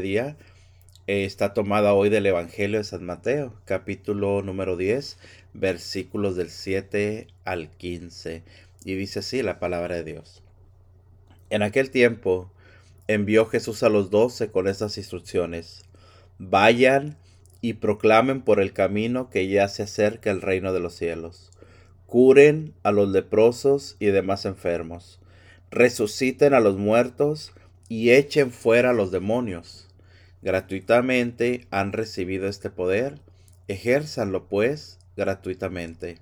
día eh, está tomada hoy del Evangelio de San Mateo, capítulo número 10, versículos del 7 al 15. Y dice así la palabra de Dios. En aquel tiempo envió Jesús a los doce con estas instrucciones. Vayan y proclamen por el camino que ya se acerca el reino de los cielos. Curen a los leprosos y demás enfermos. Resuciten a los muertos y echen fuera a los demonios. Gratuitamente han recibido este poder, ejérzanlo pues gratuitamente.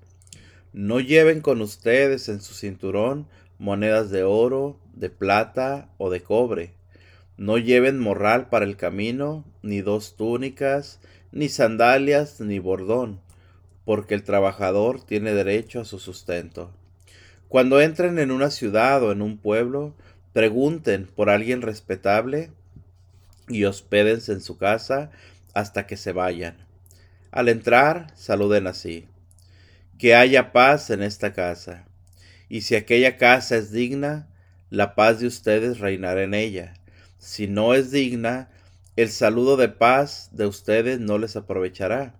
No lleven con ustedes en su cinturón monedas de oro, de plata o de cobre. No lleven morral para el camino, ni dos túnicas, ni sandalias, ni bordón, porque el trabajador tiene derecho a su sustento. Cuando entren en una ciudad o en un pueblo, Pregunten por alguien respetable y hospédense en su casa hasta que se vayan. Al entrar, saluden así. Que haya paz en esta casa. Y si aquella casa es digna, la paz de ustedes reinará en ella. Si no es digna, el saludo de paz de ustedes no les aprovechará.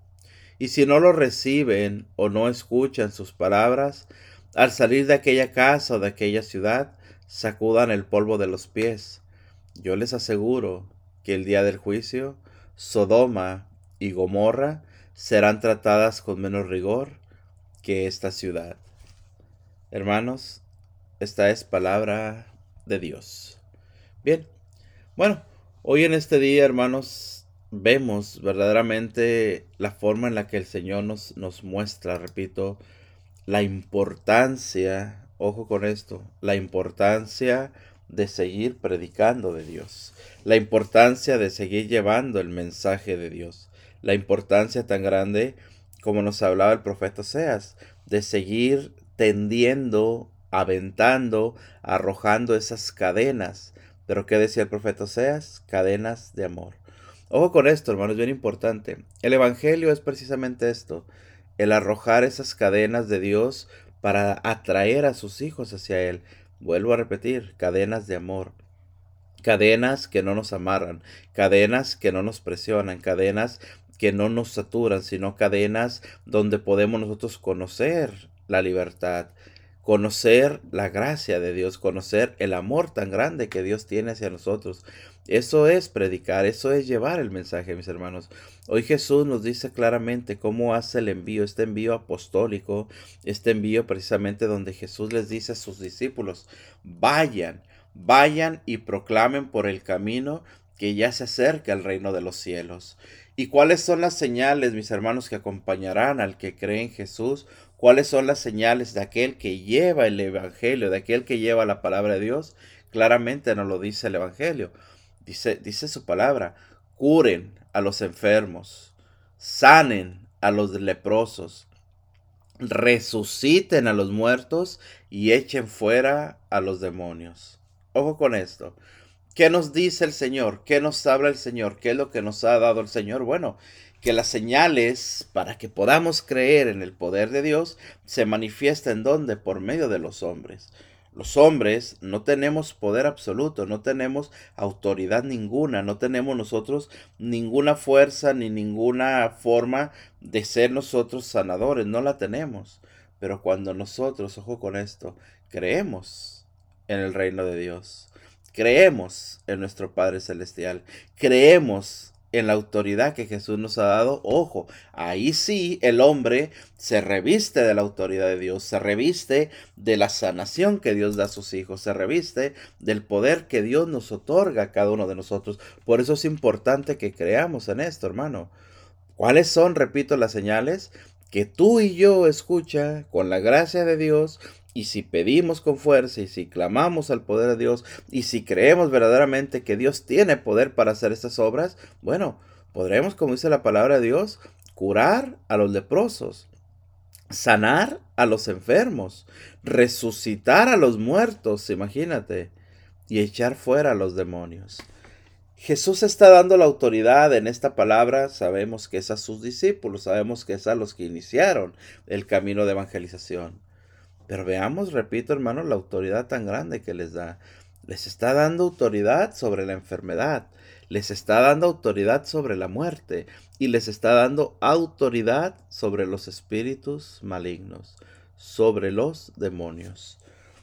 Y si no lo reciben o no escuchan sus palabras, al salir de aquella casa o de aquella ciudad, sacudan el polvo de los pies. Yo les aseguro que el día del juicio, Sodoma y Gomorra serán tratadas con menos rigor que esta ciudad. Hermanos, esta es palabra de Dios. Bien, bueno, hoy en este día, hermanos, vemos verdaderamente la forma en la que el Señor nos, nos muestra, repito, la importancia ojo con esto, la importancia de seguir predicando de Dios, la importancia de seguir llevando el mensaje de Dios, la importancia tan grande como nos hablaba el profeta Seas, de seguir tendiendo, aventando, arrojando esas cadenas. Pero ¿qué decía el profeta Seas? Cadenas de amor. Ojo con esto, hermano, es bien importante. El Evangelio es precisamente esto, el arrojar esas cadenas de Dios para atraer a sus hijos hacia Él. Vuelvo a repetir, cadenas de amor. Cadenas que no nos amarran, cadenas que no nos presionan, cadenas que no nos saturan, sino cadenas donde podemos nosotros conocer la libertad, conocer la gracia de Dios, conocer el amor tan grande que Dios tiene hacia nosotros. Eso es predicar, eso es llevar el mensaje, mis hermanos. Hoy Jesús nos dice claramente cómo hace el envío, este envío apostólico, este envío precisamente donde Jesús les dice a sus discípulos, vayan, vayan y proclamen por el camino que ya se acerca el reino de los cielos. ¿Y cuáles son las señales, mis hermanos, que acompañarán al que cree en Jesús? ¿Cuáles son las señales de aquel que lleva el Evangelio, de aquel que lleva la palabra de Dios? Claramente nos lo dice el Evangelio. Dice, dice su palabra, curen a los enfermos, sanen a los leprosos, resuciten a los muertos y echen fuera a los demonios. Ojo con esto. ¿Qué nos dice el Señor? ¿Qué nos habla el Señor? ¿Qué es lo que nos ha dado el Señor? Bueno, que las señales para que podamos creer en el poder de Dios se manifiestan donde? Por medio de los hombres. Los hombres no tenemos poder absoluto, no tenemos autoridad ninguna, no tenemos nosotros ninguna fuerza ni ninguna forma de ser nosotros sanadores, no la tenemos. Pero cuando nosotros, ojo con esto, creemos en el reino de Dios, creemos en nuestro Padre Celestial, creemos en la autoridad que Jesús nos ha dado, ojo, ahí sí el hombre se reviste de la autoridad de Dios, se reviste de la sanación que Dios da a sus hijos, se reviste del poder que Dios nos otorga a cada uno de nosotros. Por eso es importante que creamos en esto, hermano. ¿Cuáles son, repito, las señales? Que tú y yo escucha con la gracia de Dios y si pedimos con fuerza y si clamamos al poder de Dios y si creemos verdaderamente que Dios tiene poder para hacer estas obras, bueno, podremos, como dice la palabra de Dios, curar a los leprosos, sanar a los enfermos, resucitar a los muertos, imagínate, y echar fuera a los demonios. Jesús está dando la autoridad en esta palabra, sabemos que es a sus discípulos, sabemos que es a los que iniciaron el camino de evangelización. Pero veamos, repito hermano, la autoridad tan grande que les da. Les está dando autoridad sobre la enfermedad. les está dando autoridad sobre la muerte y les está dando autoridad sobre los espíritus malignos, sobre los demonios.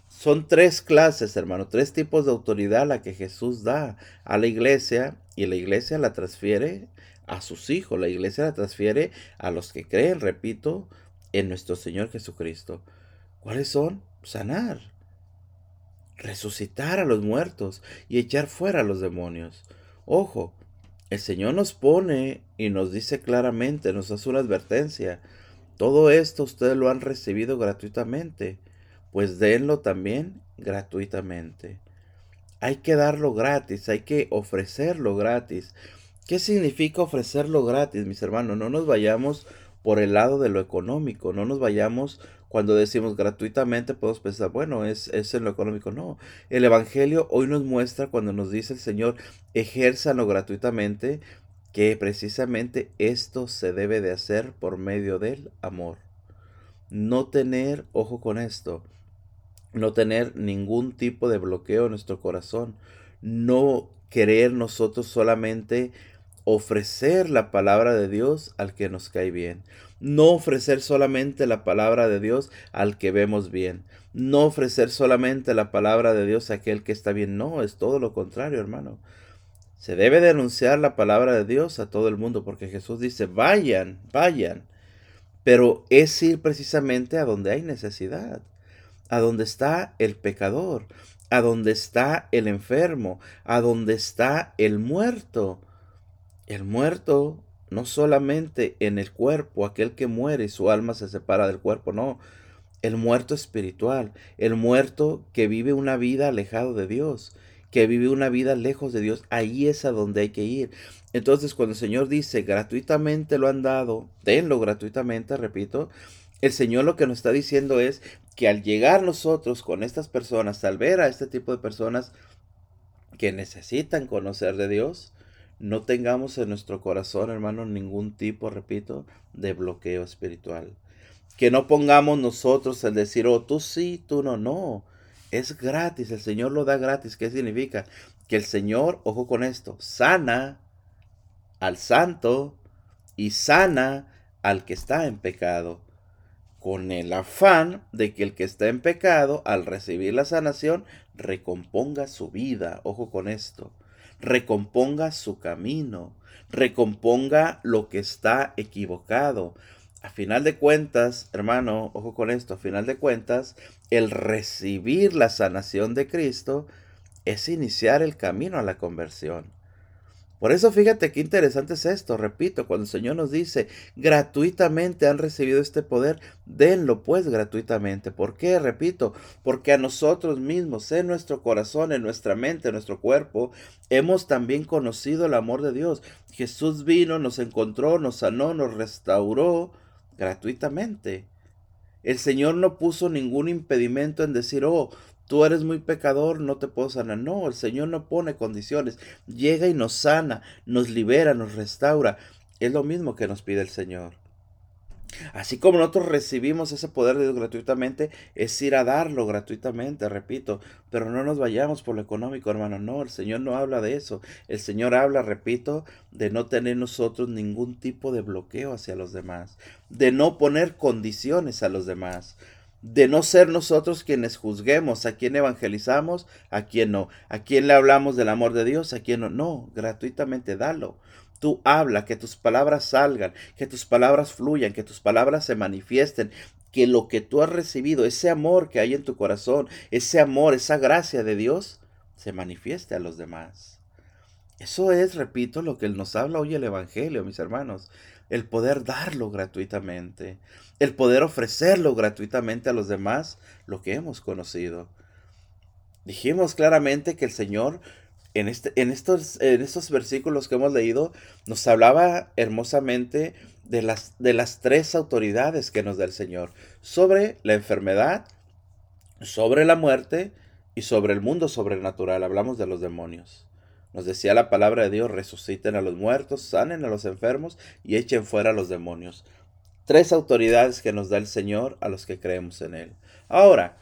Son tres clases, hermano, tres tipos de autoridad la que Jesús da a la iglesia y la iglesia la transfiere a sus hijos, la iglesia la transfiere a los que creen, repito, en nuestro Señor Jesucristo. ¿Cuáles son? Sanar, resucitar a los muertos y echar fuera a los demonios. Ojo, el Señor nos pone y nos dice claramente, nos hace una advertencia. Todo esto ustedes lo han recibido gratuitamente, pues denlo también gratuitamente. Hay que darlo gratis, hay que ofrecerlo gratis. ¿Qué significa ofrecerlo gratis, mis hermanos? No nos vayamos por el lado de lo económico, no nos vayamos cuando decimos gratuitamente, podemos pensar, bueno, es, es en lo económico. No, el Evangelio hoy nos muestra cuando nos dice el Señor, ejérzalo gratuitamente, que precisamente esto se debe de hacer por medio del amor. No tener, ojo con esto, no tener ningún tipo de bloqueo en nuestro corazón, no querer nosotros solamente ofrecer la palabra de Dios al que nos cae bien. No ofrecer solamente la palabra de Dios al que vemos bien. No ofrecer solamente la palabra de Dios a aquel que está bien. No, es todo lo contrario, hermano. Se debe denunciar la palabra de Dios a todo el mundo porque Jesús dice, vayan, vayan. Pero es ir precisamente a donde hay necesidad, a donde está el pecador, a donde está el enfermo, a donde está el muerto. El muerto no solamente en el cuerpo, aquel que muere y su alma se separa del cuerpo, no. El muerto espiritual, el muerto que vive una vida alejado de Dios, que vive una vida lejos de Dios, ahí es a donde hay que ir. Entonces, cuando el Señor dice, gratuitamente lo han dado, denlo gratuitamente, repito, el Señor lo que nos está diciendo es que al llegar nosotros con estas personas, al ver a este tipo de personas que necesitan conocer de Dios, no tengamos en nuestro corazón, hermano, ningún tipo, repito, de bloqueo espiritual. Que no pongamos nosotros el decir, oh, tú sí, tú no, no. Es gratis, el Señor lo da gratis. ¿Qué significa? Que el Señor, ojo con esto, sana al santo y sana al que está en pecado, con el afán de que el que está en pecado, al recibir la sanación, recomponga su vida. Ojo con esto recomponga su camino, recomponga lo que está equivocado. A final de cuentas, hermano, ojo con esto, a final de cuentas, el recibir la sanación de Cristo es iniciar el camino a la conversión. Por eso fíjate qué interesante es esto, repito, cuando el Señor nos dice, gratuitamente han recibido este poder, denlo pues gratuitamente. ¿Por qué? Repito, porque a nosotros mismos, en nuestro corazón, en nuestra mente, en nuestro cuerpo, hemos también conocido el amor de Dios. Jesús vino, nos encontró, nos sanó, nos restauró gratuitamente. El Señor no puso ningún impedimento en decir, oh, tú eres muy pecador, no te puedo sanar. No, el Señor no pone condiciones. Llega y nos sana, nos libera, nos restaura. Es lo mismo que nos pide el Señor. Así como nosotros recibimos ese poder de Dios gratuitamente, es ir a darlo gratuitamente, repito, pero no nos vayamos por lo económico, hermano, no, el Señor no habla de eso, el Señor habla, repito, de no tener nosotros ningún tipo de bloqueo hacia los demás, de no poner condiciones a los demás, de no ser nosotros quienes juzguemos a quién evangelizamos, a quién no, a quién le hablamos del amor de Dios, a quién no. No, gratuitamente dalo. Tú habla, que tus palabras salgan, que tus palabras fluyan, que tus palabras se manifiesten, que lo que tú has recibido, ese amor que hay en tu corazón, ese amor, esa gracia de Dios, se manifieste a los demás. Eso es, repito, lo que nos habla hoy el Evangelio, mis hermanos el poder darlo gratuitamente, el poder ofrecerlo gratuitamente a los demás, lo que hemos conocido. Dijimos claramente que el Señor en, este, en, estos, en estos versículos que hemos leído nos hablaba hermosamente de las, de las tres autoridades que nos da el Señor, sobre la enfermedad, sobre la muerte y sobre el mundo sobrenatural. Hablamos de los demonios. Nos decía la palabra de Dios, resuciten a los muertos, sanen a los enfermos y echen fuera a los demonios. Tres autoridades que nos da el Señor a los que creemos en Él. Ahora,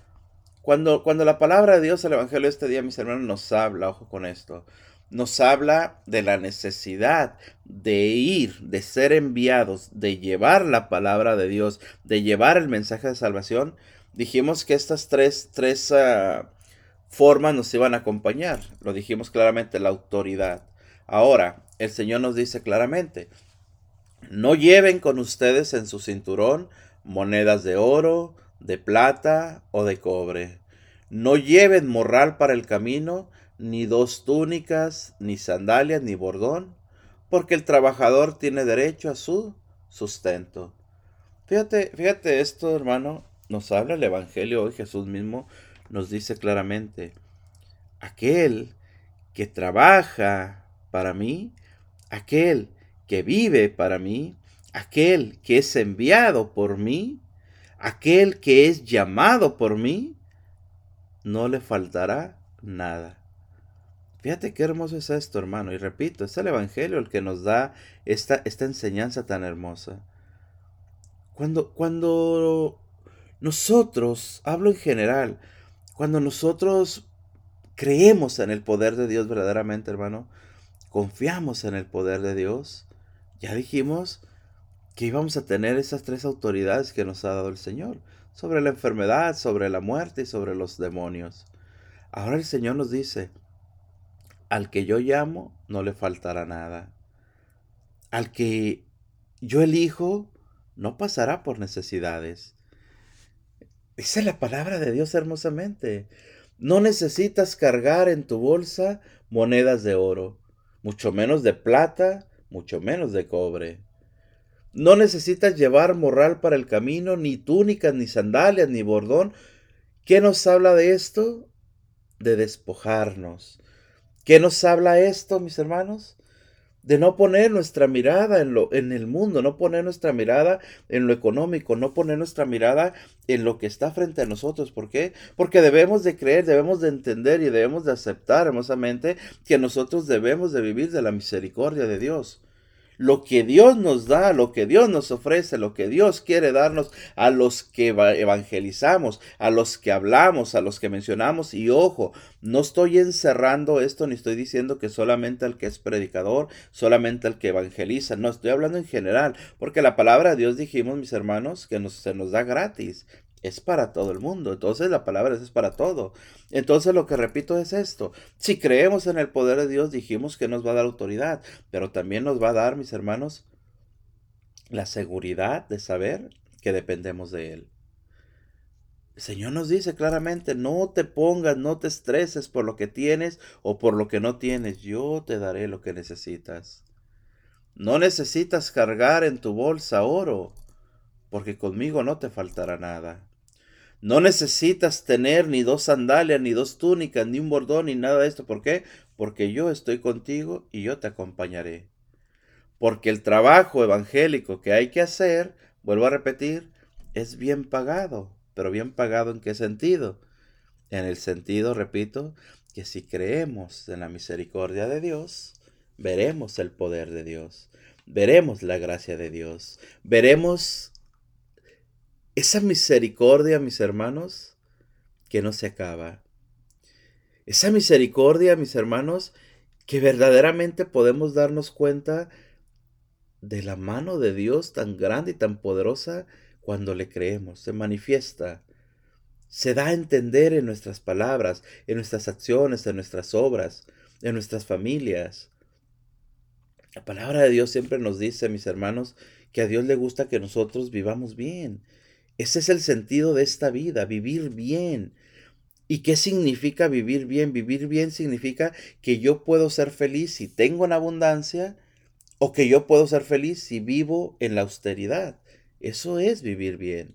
cuando, cuando la palabra de Dios, el Evangelio de este día, mis hermanos, nos habla, ojo con esto, nos habla de la necesidad de ir, de ser enviados, de llevar la palabra de Dios, de llevar el mensaje de salvación, dijimos que estas tres, tres ah, formas nos iban a acompañar. Lo dijimos claramente, la autoridad. Ahora, el Señor nos dice claramente, no lleven con ustedes en su cinturón monedas de oro, de plata o de cobre. No lleven morral para el camino, ni dos túnicas, ni sandalias, ni bordón, porque el trabajador tiene derecho a su sustento. Fíjate, fíjate esto, hermano, nos habla el Evangelio hoy, Jesús mismo nos dice claramente, aquel que trabaja para mí, aquel que vive para mí, aquel que es enviado por mí, aquel que es llamado por mí, no le faltará nada. Fíjate qué hermoso es esto, hermano. Y repito, es el Evangelio el que nos da esta, esta enseñanza tan hermosa. Cuando, cuando nosotros, hablo en general, cuando nosotros creemos en el poder de Dios verdaderamente, hermano, confiamos en el poder de Dios, ya dijimos que íbamos a tener esas tres autoridades que nos ha dado el Señor, sobre la enfermedad, sobre la muerte y sobre los demonios. Ahora el Señor nos dice, al que yo llamo no le faltará nada. Al que yo elijo no pasará por necesidades. Es la palabra de Dios hermosamente. No necesitas cargar en tu bolsa monedas de oro, mucho menos de plata, mucho menos de cobre. No necesitas llevar morral para el camino, ni túnicas, ni sandalias, ni bordón. ¿Qué nos habla de esto? De despojarnos, ¿Qué nos habla esto, mis hermanos? De no poner nuestra mirada en, lo, en el mundo, no poner nuestra mirada en lo económico, no poner nuestra mirada en lo que está frente a nosotros. ¿Por qué? Porque debemos de creer, debemos de entender y debemos de aceptar hermosamente que nosotros debemos de vivir de la misericordia de Dios lo que Dios nos da, lo que Dios nos ofrece, lo que Dios quiere darnos a los que evangelizamos, a los que hablamos, a los que mencionamos. Y ojo, no estoy encerrando esto ni estoy diciendo que solamente al que es predicador, solamente al que evangeliza. No, estoy hablando en general, porque la palabra de Dios dijimos, mis hermanos, que nos, se nos da gratis es para todo el mundo. Entonces la palabra es para todo. Entonces lo que repito es esto. Si creemos en el poder de Dios, dijimos que nos va a dar autoridad, pero también nos va a dar, mis hermanos, la seguridad de saber que dependemos de Él. El Señor nos dice claramente, no te pongas, no te estreses por lo que tienes o por lo que no tienes. Yo te daré lo que necesitas. No necesitas cargar en tu bolsa oro, porque conmigo no te faltará nada. No necesitas tener ni dos sandalias, ni dos túnicas, ni un bordón, ni nada de esto. ¿Por qué? Porque yo estoy contigo y yo te acompañaré. Porque el trabajo evangélico que hay que hacer, vuelvo a repetir, es bien pagado. Pero bien pagado en qué sentido? En el sentido, repito, que si creemos en la misericordia de Dios, veremos el poder de Dios, veremos la gracia de Dios, veremos esa misericordia, mis hermanos, que no se acaba. Esa misericordia, mis hermanos, que verdaderamente podemos darnos cuenta de la mano de Dios tan grande y tan poderosa cuando le creemos. Se manifiesta, se da a entender en nuestras palabras, en nuestras acciones, en nuestras obras, en nuestras familias. La palabra de Dios siempre nos dice, mis hermanos, que a Dios le gusta que nosotros vivamos bien, ese es el sentido de esta vida, vivir bien. ¿Y qué significa vivir bien? Vivir bien significa que yo puedo ser feliz si tengo en abundancia o que yo puedo ser feliz si vivo en la austeridad. Eso es vivir bien.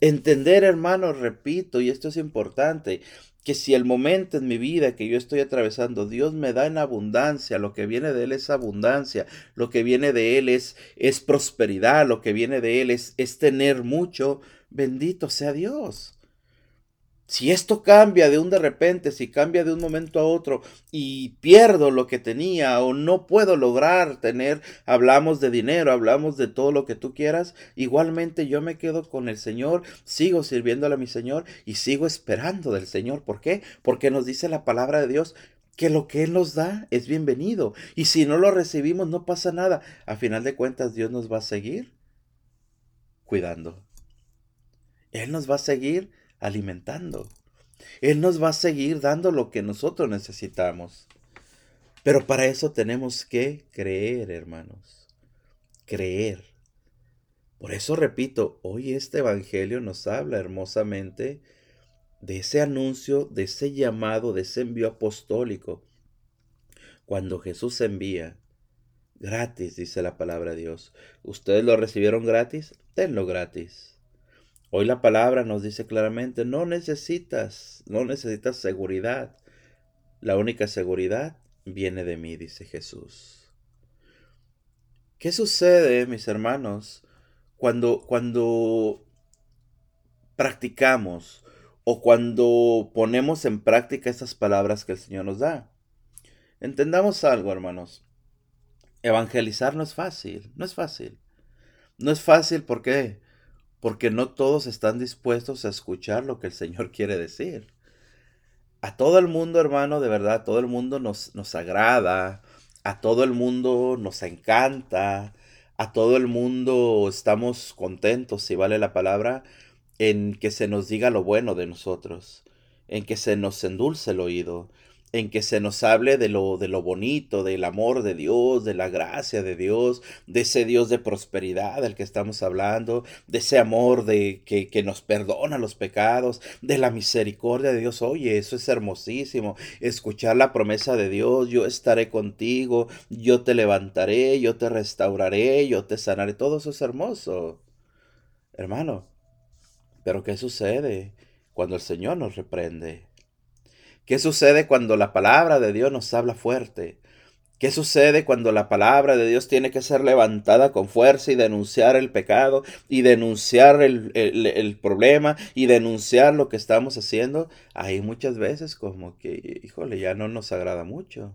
Entender, hermano, repito, y esto es importante, que si el momento en mi vida que yo estoy atravesando, Dios me da en abundancia, lo que viene de Él es abundancia, lo que viene de Él es, es prosperidad, lo que viene de Él es, es tener mucho, bendito sea Dios. Si esto cambia de un de repente, si cambia de un momento a otro y pierdo lo que tenía o no puedo lograr tener, hablamos de dinero, hablamos de todo lo que tú quieras, igualmente yo me quedo con el Señor, sigo sirviéndole a mi Señor y sigo esperando del Señor. ¿Por qué? Porque nos dice la palabra de Dios que lo que Él nos da es bienvenido. Y si no lo recibimos, no pasa nada. A final de cuentas, Dios nos va a seguir cuidando. Él nos va a seguir alimentando. Él nos va a seguir dando lo que nosotros necesitamos. Pero para eso tenemos que creer, hermanos. Creer. Por eso repito, hoy este Evangelio nos habla hermosamente de ese anuncio, de ese llamado, de ese envío apostólico. Cuando Jesús envía, gratis, dice la palabra de Dios. ¿Ustedes lo recibieron gratis? Tenlo gratis. Hoy la palabra nos dice claramente, no necesitas, no necesitas seguridad. La única seguridad viene de mí, dice Jesús. ¿Qué sucede, mis hermanos, cuando, cuando practicamos o cuando ponemos en práctica estas palabras que el Señor nos da. Entendamos algo, hermanos. Evangelizar no es fácil, no es fácil. No es fácil, ¿por qué? Porque no todos están dispuestos a escuchar lo que el Señor quiere decir. A todo el mundo, hermano, de verdad, todo el mundo nos, nos agrada, a todo el mundo nos encanta, a todo el mundo estamos contentos, si vale la palabra, en que se nos diga lo bueno de nosotros, en que se nos endulce el oído, en que se nos hable de lo, de lo bonito, del amor de Dios, de la gracia de Dios, de ese Dios de prosperidad del que estamos hablando, de ese amor de que, que nos perdona los pecados, de la misericordia de Dios. Oye, eso es hermosísimo. Escuchar la promesa de Dios, yo estaré contigo, yo te levantaré, yo te restauraré, yo te sanaré. Todo eso es hermoso. Hermano, pero ¿qué sucede cuando el Señor nos reprende? ¿Qué sucede cuando la palabra de Dios nos habla fuerte? ¿Qué sucede cuando la palabra de Dios tiene que ser levantada con fuerza y denunciar el pecado y denunciar el, problema y denunciar lo que estamos haciendo? Ahí muchas veces como que, híjole, ya no nos agrada mucho.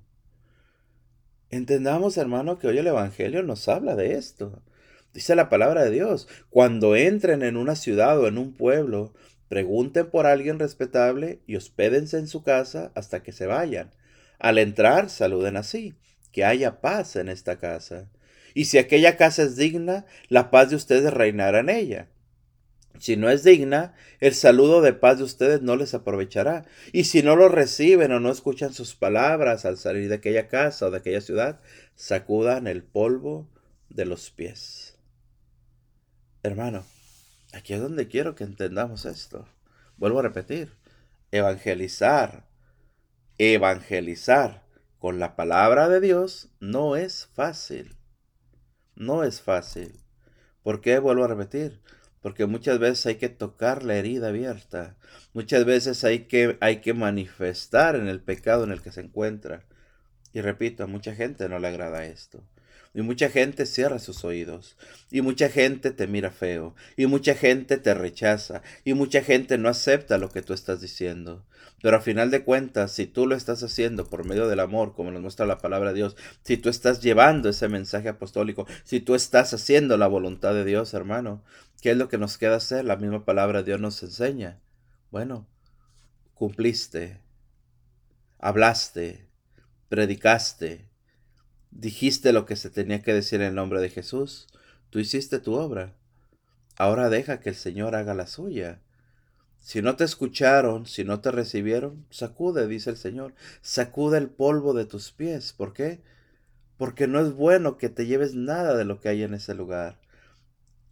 Entendamos, hermano, que hoy el Evangelio nos habla de esto. Dice la palabra de Dios, cuando entren en una ciudad o en un pueblo, pregunten por alguien respetable y hospédense en su casa hasta que se vayan. Al entrar, saluden así, que haya paz en esta casa. Y si aquella casa es digna, la paz de ustedes reinará en ella. Si no es digna, el saludo de paz de ustedes no les aprovechará. Y si no lo reciben o no escuchan sus palabras al salir de aquella casa o de aquella ciudad, sacudan el polvo de los pies. Hermano, aquí es donde quiero que entendamos esto. Vuelvo a repetir, evangelizar, evangelizar con la palabra de Dios no es fácil. No es fácil. ¿Por qué vuelvo a repetir? Porque muchas veces hay que tocar la herida abierta. Muchas veces hay que, hay que manifestar en el pecado en el que se encuentra. Y repito, a mucha gente no le agrada esto. Y mucha gente cierra sus oídos. Y mucha gente te mira feo. Y mucha gente te rechaza. Y mucha gente no acepta lo que tú estás diciendo. Pero a final de cuentas, si tú lo estás haciendo por medio del amor, como nos muestra la palabra de Dios, si tú estás llevando ese mensaje apostólico, si tú estás haciendo la voluntad de Dios, hermano, ¿qué es lo que nos queda hacer? La misma palabra de Dios nos enseña. Bueno, cumpliste, hablaste, predicaste, Dijiste lo que se tenía que decir en el nombre de Jesús. Tú hiciste tu obra. Ahora deja que el Señor haga la suya. Si no te escucharon, si no te recibieron, sacude, dice el Señor. Sacude el polvo de tus pies. ¿Por qué? Porque no es bueno que te lleves nada de lo que hay en ese lugar.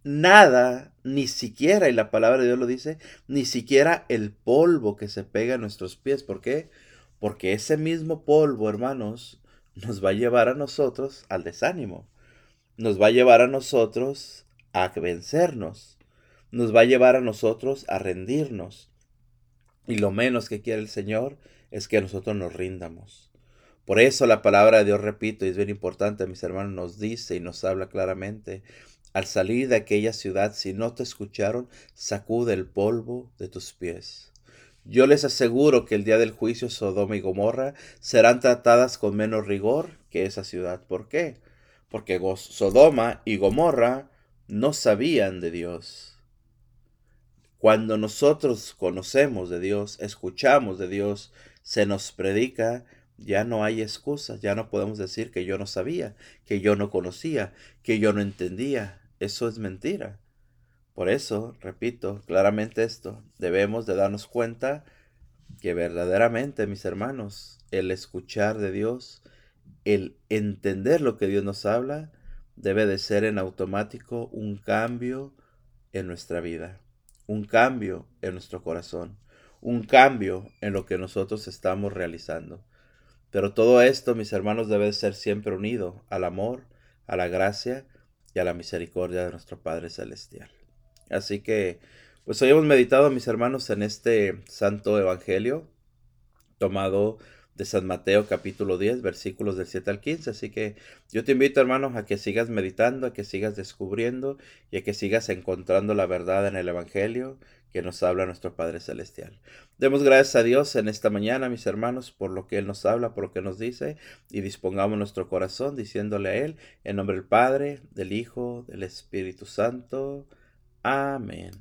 Nada, ni siquiera, y la palabra de Dios lo dice, ni siquiera el polvo que se pega a nuestros pies. ¿Por qué? Porque ese mismo polvo, hermanos, nos va a llevar a nosotros al desánimo, nos va a llevar a nosotros a vencernos, nos va a llevar a nosotros a rendirnos. Y lo menos que quiere el Señor es que nosotros nos rindamos. Por eso la palabra de Dios, repito, y es bien importante, mis hermanos, nos dice y nos habla claramente, al salir de aquella ciudad, si no te escucharon, sacude el polvo de tus pies. Yo les aseguro que el día del juicio Sodoma y Gomorra serán tratadas con menos rigor que esa ciudad. ¿Por qué? Porque Sodoma y Gomorra no sabían de Dios. Cuando nosotros conocemos de Dios, escuchamos de Dios, se nos predica, Ya no hay excusas, ya no podemos decir que yo no sabía, que yo no conocía, que yo no entendía. Eso es mentira. Por eso, repito claramente esto, debemos de darnos cuenta que verdaderamente, mis hermanos, el escuchar de Dios, el entender lo que Dios nos habla, debe de ser en automático un cambio en nuestra vida, un cambio en nuestro corazón, un cambio en lo que nosotros estamos realizando. Pero todo esto, mis hermanos, debe ser siempre unido al amor, a la gracia y a la misericordia de nuestro Padre Celestial. Así que, pues hoy hemos meditado, mis hermanos, en este santo evangelio tomado de San Mateo capítulo 10, versículos del 7 al 15. Así que yo te invito, hermanos, a que sigas meditando, a que sigas descubriendo y a que sigas encontrando la verdad en el Evangelio que nos habla nuestro Padre Celestial. Demos gracias a Dios en esta mañana, mis hermanos, por lo que Él nos habla, por lo que nos dice, y dispongamos nuestro corazón diciéndole a Él, en nombre del Padre, del Hijo, del Espíritu Santo. Amen.